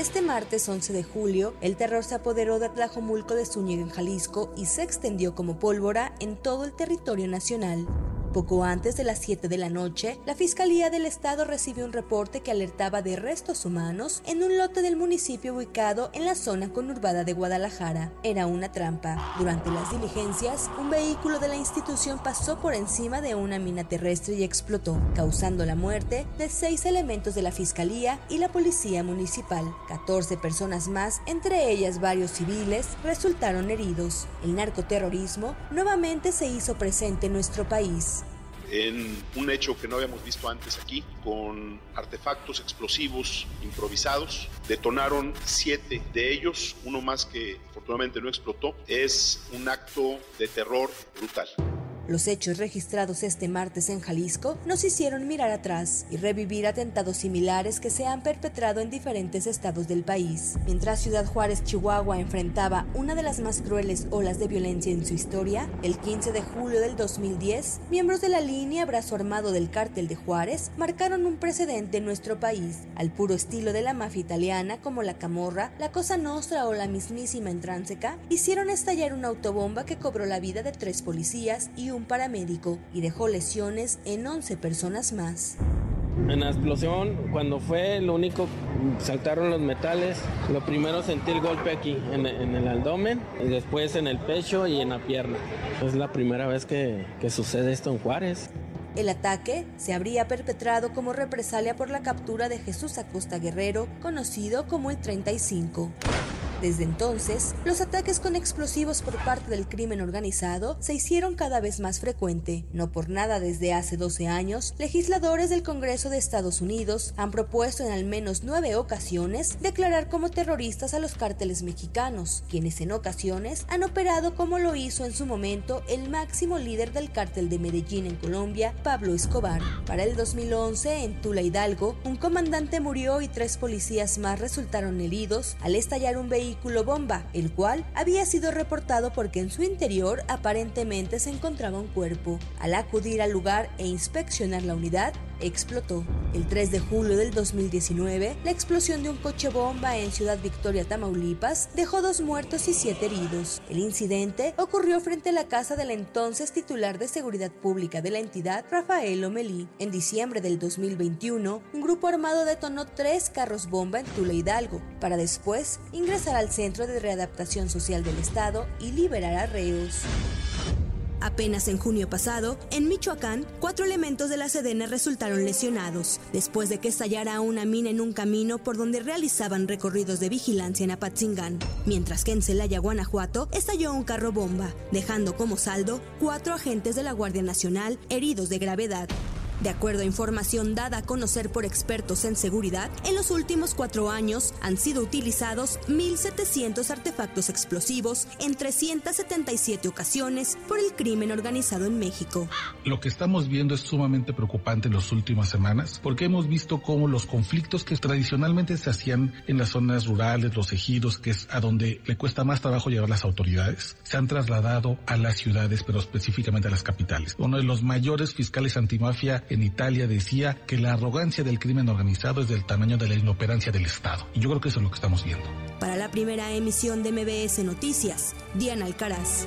Este martes 11 de julio, el terror se apoderó de Tlajomulco de Zúñiga en Jalisco y se extendió como pólvora en todo el territorio nacional. Poco antes de las 7 de la noche, la Fiscalía del Estado recibió un reporte que alertaba de restos humanos en un lote del municipio ubicado en la zona conurbada de Guadalajara. Era una trampa. Durante las diligencias, un vehículo de la institución pasó por encima de una mina terrestre y explotó, causando la muerte de seis elementos de la Fiscalía y la Policía Municipal. 14 personas más, entre ellas varios civiles, resultaron heridos. El narcoterrorismo nuevamente se hizo presente en nuestro país en un hecho que no habíamos visto antes aquí, con artefactos explosivos improvisados. Detonaron siete de ellos, uno más que afortunadamente no explotó. Es un acto de terror brutal. Los hechos registrados este martes en Jalisco nos hicieron mirar atrás y revivir atentados similares que se han perpetrado en diferentes estados del país. Mientras Ciudad Juárez, Chihuahua enfrentaba una de las más crueles olas de violencia en su historia, el 15 de julio del 2010, miembros de la línea Brazo Armado del Cártel de Juárez marcaron un precedente en nuestro país, al puro estilo de la mafia italiana como la Camorra, la Cosa Nostra o la mismísima Entránseca, hicieron estallar una autobomba que cobró la vida de tres policías y un paramédico y dejó lesiones en 11 personas más. En la explosión, cuando fue lo único, saltaron los metales. Lo primero sentí el golpe aquí, en, el abdomen, y después en el pecho y en la pierna. Es la primera vez que, que sucede esto en Juárez. El ataque se habría perpetrado como represalia por la captura de Jesús Acosta Guerrero, conocido como el 35. Desde entonces, los ataques con explosivos por parte del crimen organizado se hicieron cada vez más frecuente. No por nada desde hace 12 años, legisladores del Congreso de Estados Unidos han propuesto en al menos nueve ocasiones declarar como terroristas a los cárteles mexicanos, quienes en ocasiones han operado como lo hizo en su momento el máximo líder del cártel de Medellín en Colombia, Pablo Escobar. Para el 2011, en Tula Hidalgo, un comandante murió y tres policías más resultaron heridos al estallar un vehículo vehículo bomba, el cual había sido reportado porque en su interior aparentemente se encontraba un cuerpo. Al acudir al lugar e inspeccionar la unidad, explotó. El 3 de julio del 2019, la explosión de un coche bomba en Ciudad Victoria, Tamaulipas, dejó dos muertos y siete heridos. El incidente ocurrió frente a la casa del entonces titular de Seguridad Pública de la entidad, Rafael Omelí. En diciembre del 2021, un grupo armado detonó tres carros bomba en Tula Hidalgo, para después ingresar al Centro de Readaptación Social del Estado y liberar a reos. Apenas en junio pasado, en Michoacán, cuatro elementos de la Sedena resultaron lesionados, después de que estallara una mina en un camino por donde realizaban recorridos de vigilancia en Apatzingán, mientras que en Celaya, Guanajuato, estalló un carro bomba, dejando como saldo cuatro agentes de la Guardia Nacional heridos de gravedad. De acuerdo a información dada a conocer por expertos en seguridad, en los últimos cuatro años han sido utilizados 1.700 artefactos explosivos en 377 ocasiones por el crimen organizado en México. Lo que estamos viendo es sumamente preocupante en las últimas semanas porque hemos visto cómo los conflictos que tradicionalmente se hacían en las zonas rurales, los ejidos, que es a donde le cuesta más trabajo llevar las autoridades, se han trasladado a las ciudades, pero específicamente a las capitales. Uno de los mayores fiscales antimafia en Italia decía que la arrogancia del crimen organizado es del tamaño de la inoperancia del Estado. Y yo creo que eso es lo que estamos viendo. Para la primera emisión de MBS Noticias, Diana Alcaraz.